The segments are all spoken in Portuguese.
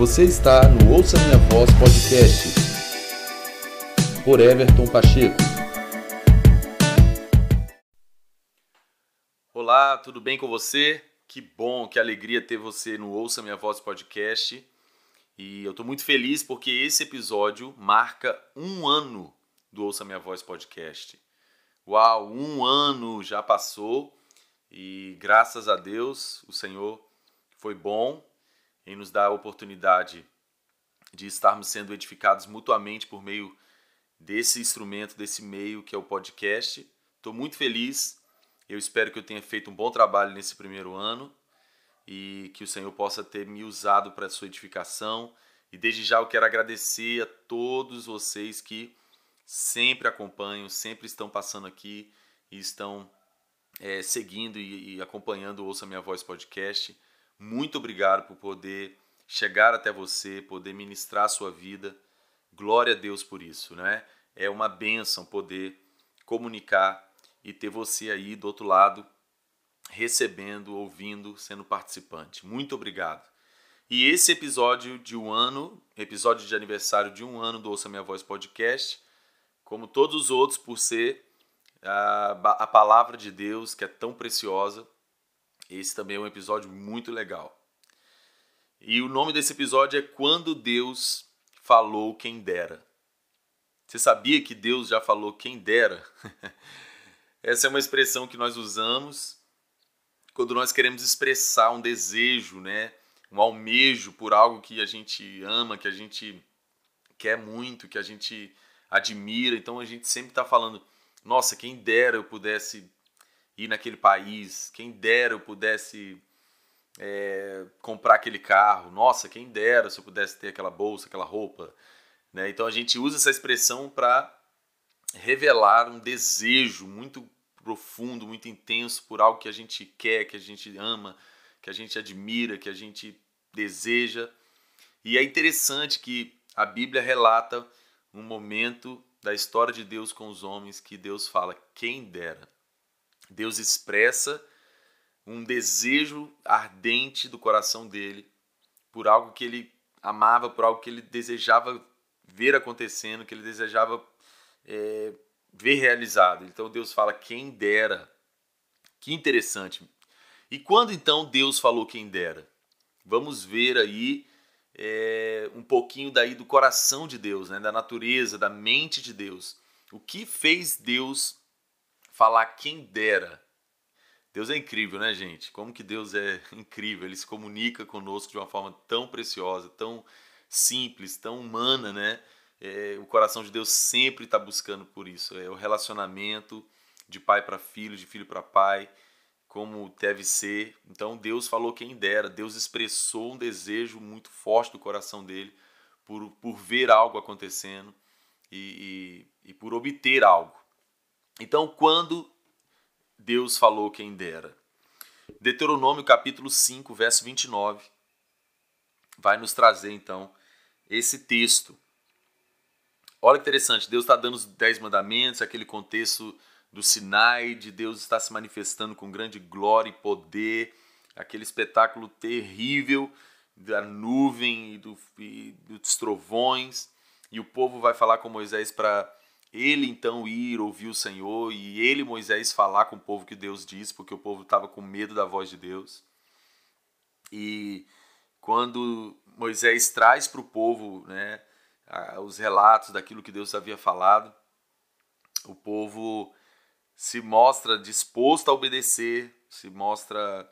Você está no Ouça Minha Voz Podcast por Everton Pacheco. Olá, tudo bem com você? Que bom, que alegria ter você no Ouça Minha Voz Podcast. E eu estou muito feliz porque esse episódio marca um ano do Ouça Minha Voz Podcast. Uau, um ano já passou e graças a Deus o Senhor foi bom em nos dar a oportunidade de estarmos sendo edificados mutuamente por meio desse instrumento, desse meio que é o podcast. Estou muito feliz. Eu espero que eu tenha feito um bom trabalho nesse primeiro ano e que o Senhor possa ter me usado para a sua edificação. E desde já eu quero agradecer a todos vocês que sempre acompanham, sempre estão passando aqui e estão é, seguindo e, e acompanhando o Ouça Minha Voz podcast. Muito obrigado por poder chegar até você, poder ministrar a sua vida. Glória a Deus por isso, né? É uma bênção poder comunicar e ter você aí do outro lado recebendo, ouvindo, sendo participante. Muito obrigado. E esse episódio de um ano, episódio de aniversário de um ano do Ouça Minha Voz podcast, como todos os outros, por ser a, a palavra de Deus que é tão preciosa, esse também é um episódio muito legal. E o nome desse episódio é Quando Deus Falou Quem Dera. Você sabia que Deus já falou quem dera? Essa é uma expressão que nós usamos quando nós queremos expressar um desejo, né? um almejo por algo que a gente ama, que a gente quer muito, que a gente admira. Então a gente sempre está falando: nossa, quem dera eu pudesse ir naquele país, quem dera eu pudesse é, comprar aquele carro, nossa, quem dera se eu pudesse ter aquela bolsa, aquela roupa. Né? Então a gente usa essa expressão para revelar um desejo muito profundo, muito intenso por algo que a gente quer, que a gente ama, que a gente admira, que a gente deseja. E é interessante que a Bíblia relata um momento da história de Deus com os homens que Deus fala, quem dera. Deus expressa um desejo ardente do coração dele por algo que ele amava, por algo que ele desejava ver acontecendo, que ele desejava é, ver realizado. Então Deus fala, quem dera. Que interessante. E quando então Deus falou quem dera? Vamos ver aí é, um pouquinho daí do coração de Deus, né? da natureza, da mente de Deus. O que fez Deus falar quem dera? Deus é incrível, né, gente? Como que Deus é incrível. Ele se comunica conosco de uma forma tão preciosa, tão simples, tão humana, né? É, o coração de Deus sempre está buscando por isso. É o relacionamento de pai para filho, de filho para pai como deve ser. Então Deus falou quem dera, Deus expressou um desejo muito forte do coração dele por, por ver algo acontecendo e, e, e por obter algo. Então, quando Deus falou quem dera? Deuteronômio capítulo 5, verso 29, vai nos trazer então esse texto. Olha que interessante, Deus está dando os dez mandamentos, aquele contexto do Sinai, de Deus estar se manifestando com grande glória e poder, aquele espetáculo terrível da nuvem e, do, e dos trovões, e o povo vai falar com Moisés para ele então ir ouvir o Senhor e ele, Moisés, falar com o povo que Deus disse, porque o povo estava com medo da voz de Deus. E quando Moisés traz para o povo né, os relatos daquilo que Deus havia falado, o povo se mostra disposto a obedecer, se mostra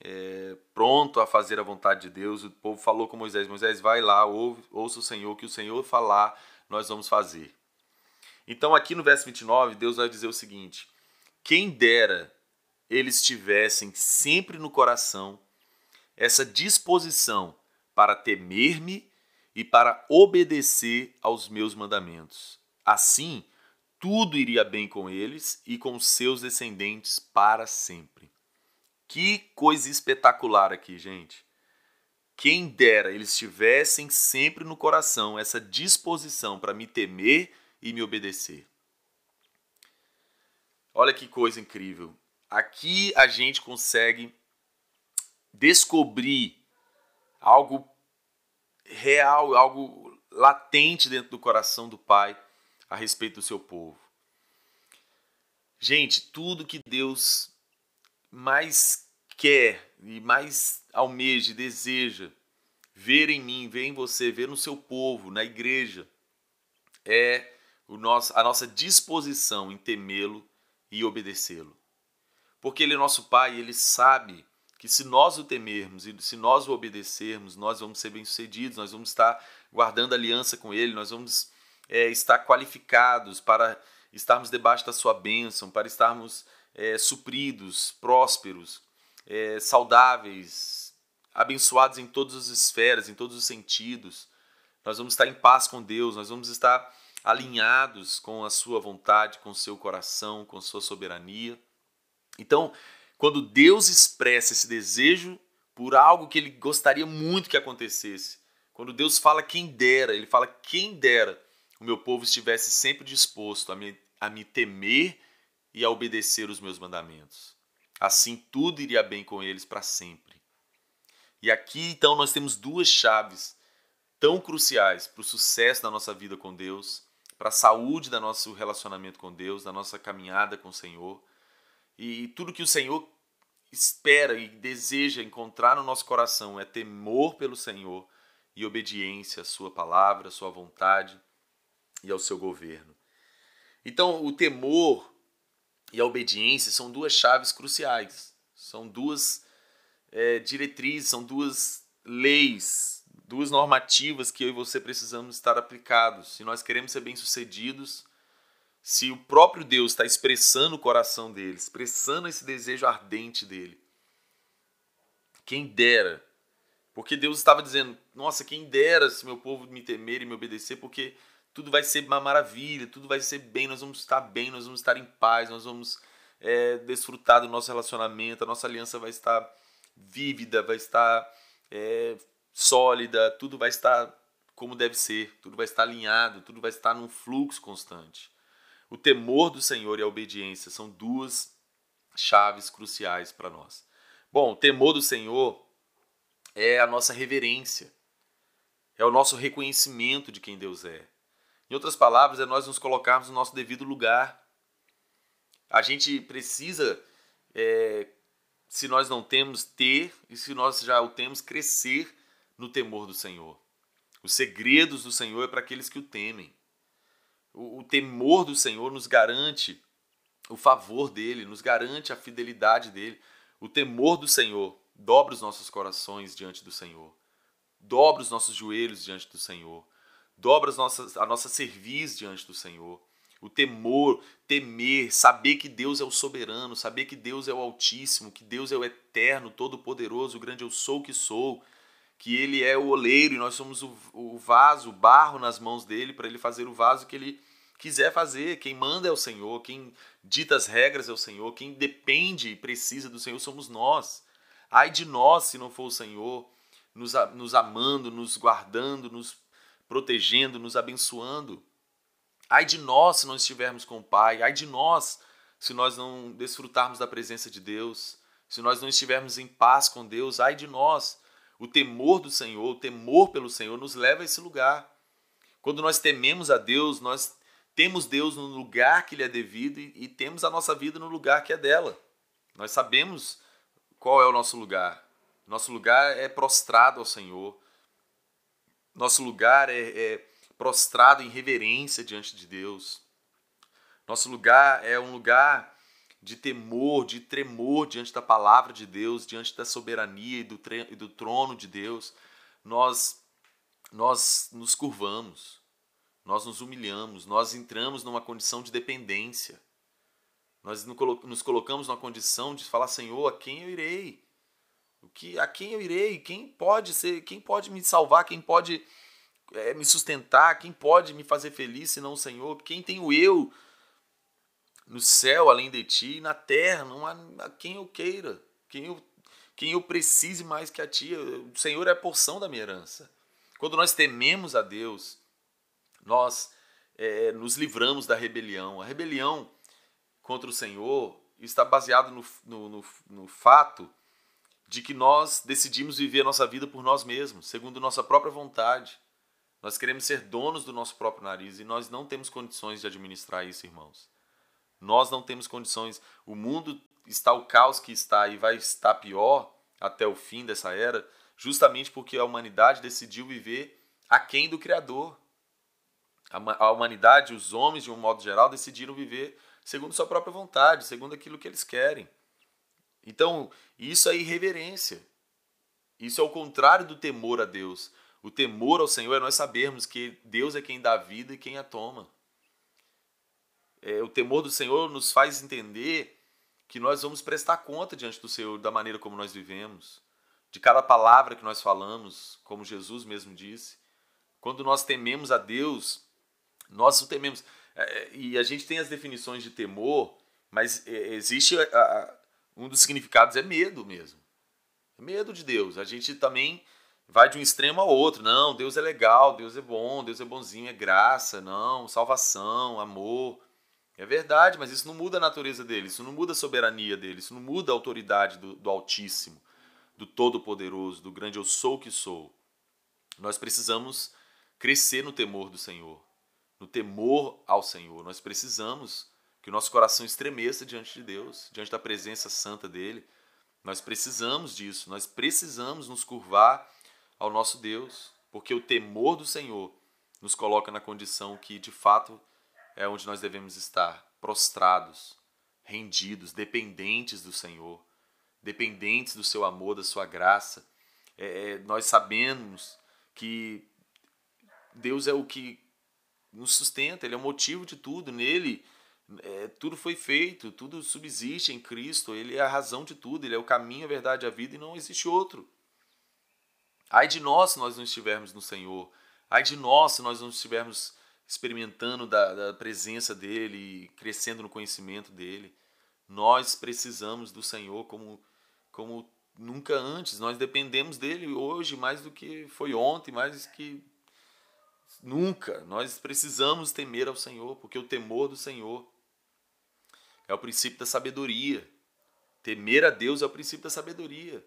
é, pronto a fazer a vontade de Deus. O povo falou com Moisés: Moisés, vai lá, ouve, ouça o Senhor, que o Senhor falar, nós vamos fazer. Então, aqui no verso 29, Deus vai dizer o seguinte: Quem dera eles tivessem sempre no coração essa disposição para temer-me e para obedecer aos meus mandamentos. Assim, tudo iria bem com eles e com seus descendentes para sempre. Que coisa espetacular aqui, gente. Quem dera eles tivessem sempre no coração essa disposição para me temer e me obedecer. Olha que coisa incrível. Aqui a gente consegue descobrir algo real, algo latente dentro do coração do Pai a respeito do seu povo. Gente, tudo que Deus mais quer e mais almeja deseja ver em mim, ver em você, ver no seu povo, na igreja, é o nosso, a nossa disposição em temê-lo e obedecê-lo. Porque ele é nosso Pai, ele sabe que se nós o temermos e se nós o obedecermos, nós vamos ser bem-sucedidos, nós vamos estar guardando aliança com ele, nós vamos é, estar qualificados para estarmos debaixo da sua bênção, para estarmos é, supridos, prósperos, é, saudáveis, abençoados em todas as esferas, em todos os sentidos. Nós vamos estar em paz com Deus, nós vamos estar alinhados com a sua vontade, com seu coração, com sua soberania. Então, quando Deus expressa esse desejo por algo que ele gostaria muito que acontecesse, quando Deus fala quem dera, ele fala quem dera o meu povo estivesse sempre disposto a me, a me temer e a obedecer os meus mandamentos. Assim tudo iria bem com eles para sempre. E aqui então nós temos duas chaves tão cruciais para o sucesso da nossa vida com Deus, para a saúde do nosso relacionamento com Deus, da nossa caminhada com o Senhor. E tudo que o Senhor espera e deseja encontrar no nosso coração é temor pelo Senhor e obediência à Sua palavra, à Sua vontade e ao seu governo. Então, o temor e a obediência são duas chaves cruciais, são duas é, diretrizes, são duas leis, duas normativas que eu e você precisamos estar aplicados. Se nós queremos ser bem-sucedidos, se o próprio Deus está expressando o coração dele, expressando esse desejo ardente dele, quem dera, porque Deus estava dizendo: Nossa, quem dera se meu povo me temer e me obedecer, porque tudo vai ser uma maravilha, tudo vai ser bem, nós vamos estar bem, nós vamos estar em paz, nós vamos é, desfrutar do nosso relacionamento, a nossa aliança vai estar vívida, vai estar é, sólida, tudo vai estar como deve ser, tudo vai estar alinhado, tudo vai estar num fluxo constante. O temor do Senhor e a obediência são duas chaves cruciais para nós. Bom, o temor do Senhor é a nossa reverência, é o nosso reconhecimento de quem Deus é. Em outras palavras, é nós nos colocarmos no nosso devido lugar. A gente precisa, é, se nós não temos, ter, e se nós já o temos, crescer no temor do Senhor. Os segredos do Senhor é para aqueles que o temem. O, o temor do Senhor nos garante o favor dele, nos garante a fidelidade dele. O temor do Senhor dobra os nossos corações diante do Senhor, dobra os nossos joelhos diante do Senhor dobra as nossas, a nossa cerviz diante do Senhor. O temor, temer, saber que Deus é o soberano, saber que Deus é o Altíssimo, que Deus é o Eterno, Todo-Poderoso, o grande eu sou que sou, que Ele é o oleiro e nós somos o, o vaso, o barro nas mãos dele para Ele fazer o vaso que Ele quiser fazer. Quem manda é o Senhor, quem dita as regras é o Senhor, quem depende e precisa do Senhor somos nós. Ai de nós se não for o Senhor nos, nos amando, nos guardando, nos protegendo, nos abençoando. Ai de nós se não estivermos com o Pai, ai de nós se nós não desfrutarmos da presença de Deus, se nós não estivermos em paz com Deus, ai de nós. O temor do Senhor, o temor pelo Senhor nos leva a esse lugar. Quando nós tememos a Deus, nós temos Deus no lugar que lhe é devido e, e temos a nossa vida no lugar que é dela. Nós sabemos qual é o nosso lugar. Nosso lugar é prostrado ao Senhor. Nosso lugar é, é prostrado em reverência diante de Deus. Nosso lugar é um lugar de temor, de tremor diante da palavra de Deus, diante da soberania e do, e do trono de Deus. Nós, nós nos curvamos, nós nos humilhamos, nós entramos numa condição de dependência. Nós nos colocamos numa condição de falar, Senhor, a quem eu irei? O que, a quem eu irei? Quem pode ser? Quem pode me salvar? Quem pode é, me sustentar? Quem pode me fazer feliz senão o Senhor? Quem tem o eu no céu além de ti e na terra? Não há a quem eu queira, quem eu, quem eu precise mais que a ti. O Senhor é a porção da minha herança. Quando nós tememos a Deus, nós é, nos livramos da rebelião. A rebelião contra o Senhor está baseada no, no, no, no fato de que nós decidimos viver a nossa vida por nós mesmos, segundo nossa própria vontade. Nós queremos ser donos do nosso próprio nariz e nós não temos condições de administrar isso, irmãos. Nós não temos condições. O mundo está o caos que está e vai estar pior até o fim dessa era, justamente porque a humanidade decidiu viver aquém do Criador. A humanidade, os homens, de um modo geral, decidiram viver segundo sua própria vontade, segundo aquilo que eles querem. Então, isso é irreverência. Isso é o contrário do temor a Deus. O temor ao Senhor é nós sabermos que Deus é quem dá a vida e quem a toma. É, o temor do Senhor nos faz entender que nós vamos prestar conta diante do Senhor da maneira como nós vivemos, de cada palavra que nós falamos, como Jesus mesmo disse. Quando nós tememos a Deus, nós o tememos. É, e a gente tem as definições de temor, mas é, existe um dos significados é medo mesmo. É medo de Deus. A gente também vai de um extremo ao outro. Não, Deus é legal, Deus é bom, Deus é bonzinho, é graça, não, salvação, amor. É verdade, mas isso não muda a natureza dele, isso não muda a soberania dele, isso não muda a autoridade do, do Altíssimo, do Todo-Poderoso, do grande eu sou que sou. Nós precisamos crescer no temor do Senhor, no temor ao Senhor. Nós precisamos que o nosso coração estremeça diante de Deus, diante da presença santa dele. Nós precisamos disso, nós precisamos nos curvar ao nosso Deus, porque o temor do Senhor nos coloca na condição que de fato é onde nós devemos estar, prostrados, rendidos, dependentes do Senhor, dependentes do seu amor, da sua graça. É, é nós sabemos que Deus é o que nos sustenta, Ele é o motivo de tudo, nele é, tudo foi feito, tudo subsiste em Cristo, Ele é a razão de tudo, Ele é o caminho, a verdade, a vida e não existe outro. Ai de nós se nós não estivermos no Senhor, ai de nós se nós não estivermos experimentando da, da presença dEle, crescendo no conhecimento dEle. Nós precisamos do Senhor como, como nunca antes, nós dependemos dEle hoje mais do que foi ontem, mais do que nunca. Nós precisamos temer ao Senhor, porque o temor do Senhor é o princípio da sabedoria. Temer a Deus é o princípio da sabedoria.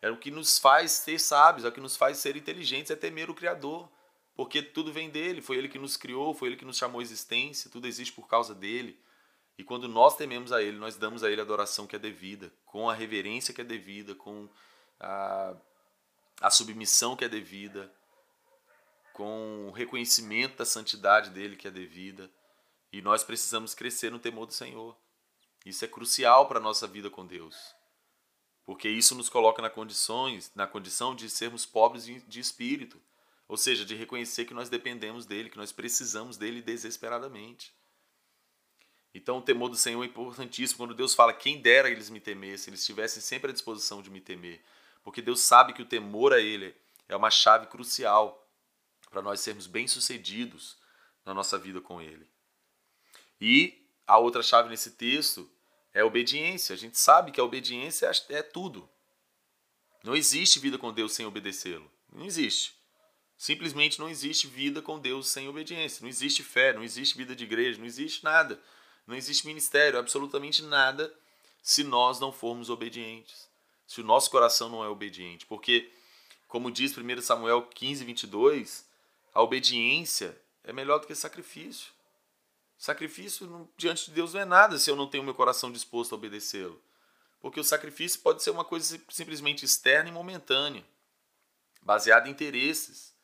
É o que nos faz ser sábios, é o que nos faz ser inteligentes, é temer o Criador. Porque tudo vem dele, foi ele que nos criou, foi ele que nos chamou à existência, tudo existe por causa dele. E quando nós tememos a ele, nós damos a ele a adoração que é devida, com a reverência que é devida, com a, a submissão que é devida, com o reconhecimento da santidade dele que é devida. E nós precisamos crescer no temor do Senhor. Isso é crucial para a nossa vida com Deus. Porque isso nos coloca na, condições, na condição de sermos pobres de espírito. Ou seja, de reconhecer que nós dependemos dele, que nós precisamos dele desesperadamente. Então, o temor do Senhor é importantíssimo. Quando Deus fala, quem dera eles me temessem, eles estivessem sempre à disposição de me temer. Porque Deus sabe que o temor a Ele é uma chave crucial para nós sermos bem-sucedidos na nossa vida com Ele. E a outra chave nesse texto é a obediência. A gente sabe que a obediência é tudo. Não existe vida com Deus sem obedecê-lo. Não existe. Simplesmente não existe vida com Deus sem obediência. Não existe fé, não existe vida de igreja, não existe nada. Não existe ministério, absolutamente nada, se nós não formos obedientes. Se o nosso coração não é obediente. Porque, como diz 1 Samuel 15, 22, a obediência é melhor do que sacrifício. Sacrifício diante de Deus não é nada se eu não tenho meu coração disposto a obedecê-lo. Porque o sacrifício pode ser uma coisa simplesmente externa e momentânea, baseada em interesses.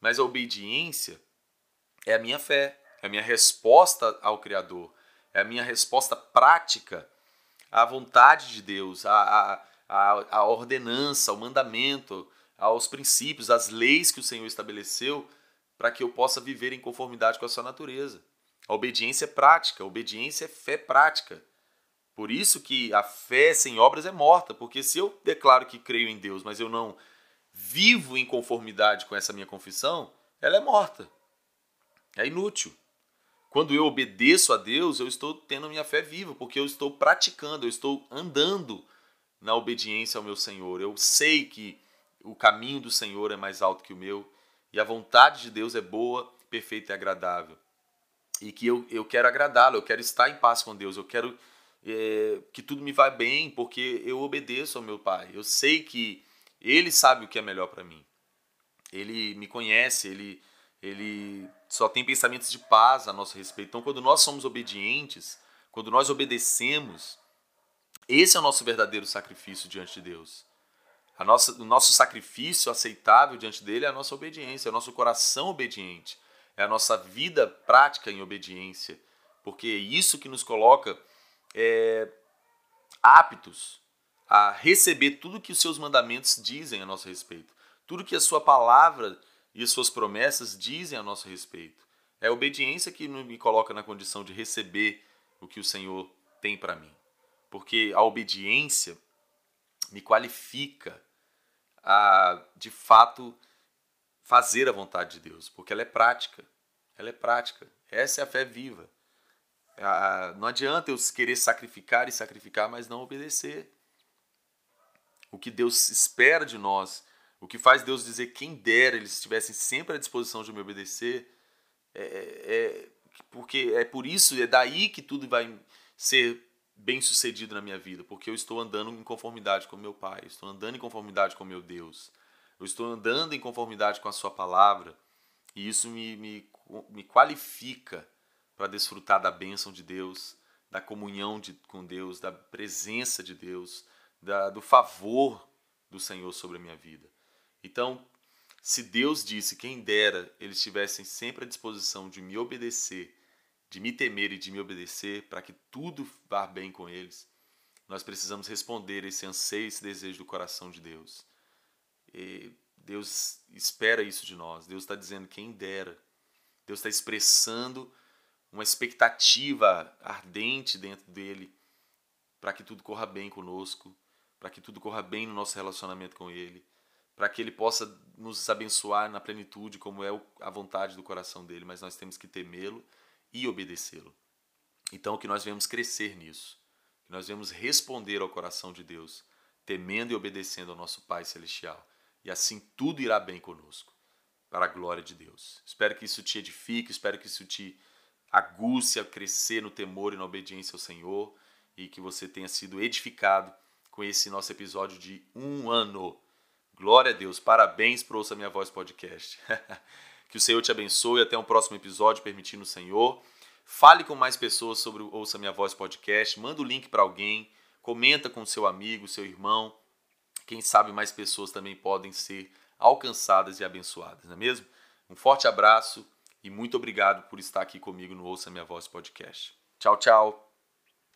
Mas a obediência é a minha fé, é a minha resposta ao Criador, é a minha resposta prática à vontade de Deus, à, à, à ordenança, ao mandamento, aos princípios, às leis que o Senhor estabeleceu para que eu possa viver em conformidade com a sua natureza. A obediência é prática, a obediência é fé prática. Por isso que a fé sem obras é morta, porque se eu declaro que creio em Deus, mas eu não vivo em conformidade com essa minha confissão, ela é morta. É inútil. Quando eu obedeço a Deus, eu estou tendo minha fé viva, porque eu estou praticando, eu estou andando na obediência ao meu Senhor. Eu sei que o caminho do Senhor é mais alto que o meu e a vontade de Deus é boa, perfeita e agradável e que eu, eu quero agradá-lo, eu quero estar em paz com Deus, eu quero é, que tudo me vai bem, porque eu obedeço ao meu pai. Eu sei que ele sabe o que é melhor para mim. Ele me conhece, ele, ele só tem pensamentos de paz a nosso respeito. Então, quando nós somos obedientes, quando nós obedecemos, esse é o nosso verdadeiro sacrifício diante de Deus. A nossa, o nosso sacrifício aceitável diante dele é a nossa obediência, é o nosso coração obediente, é a nossa vida prática em obediência, porque é isso que nos coloca é, aptos a receber tudo que os seus mandamentos dizem a nosso respeito, tudo que a sua palavra e as suas promessas dizem a nosso respeito. É a obediência que me coloca na condição de receber o que o Senhor tem para mim. Porque a obediência me qualifica a, de fato, fazer a vontade de Deus, porque ela é prática. Ela é prática. Essa é a fé viva. Não adianta eu querer sacrificar e sacrificar, mas não obedecer. O que Deus espera de nós, o que faz Deus dizer quem dera eles estivessem sempre à disposição de me obedecer, é, é, é porque é por isso, é daí que tudo vai ser bem sucedido na minha vida, porque eu estou andando em conformidade com meu Pai, estou andando em conformidade com meu Deus, eu estou andando em conformidade com a Sua palavra, e isso me, me, me qualifica para desfrutar da bênção de Deus, da comunhão de, com Deus, da presença de Deus, da, do favor do Senhor sobre a minha vida. Então, se Deus disse, quem dera eles estivessem sempre à disposição de me obedecer de me temer e de me obedecer, para que tudo vá bem com eles, nós precisamos responder esse anseio, esse desejo do coração de Deus. E Deus espera isso de nós. Deus está dizendo quem dera. Deus está expressando uma expectativa ardente dentro dele para que tudo corra bem conosco, para que tudo corra bem no nosso relacionamento com Ele, para que Ele possa nos abençoar na plenitude, como é a vontade do coração dele. Mas nós temos que temê-lo e obedecê-lo. Então, que nós vemos crescer nisso, que nós vemos responder ao coração de Deus, temendo e obedecendo ao nosso Pai Celestial. E assim tudo irá bem conosco, para a glória de Deus. Espero que isso te edifique, espero que isso te aguce a crescer no temor e na obediência ao Senhor e que você tenha sido edificado com esse nosso episódio de um ano. Glória a Deus, parabéns para Ouça Minha Voz Podcast. Que o Senhor te abençoe. Até um próximo episódio, permitindo o Senhor. Fale com mais pessoas sobre o Ouça Minha Voz podcast. Manda o link para alguém. Comenta com seu amigo, seu irmão. Quem sabe mais pessoas também podem ser alcançadas e abençoadas, não é mesmo? Um forte abraço e muito obrigado por estar aqui comigo no Ouça Minha Voz podcast. Tchau, tchau.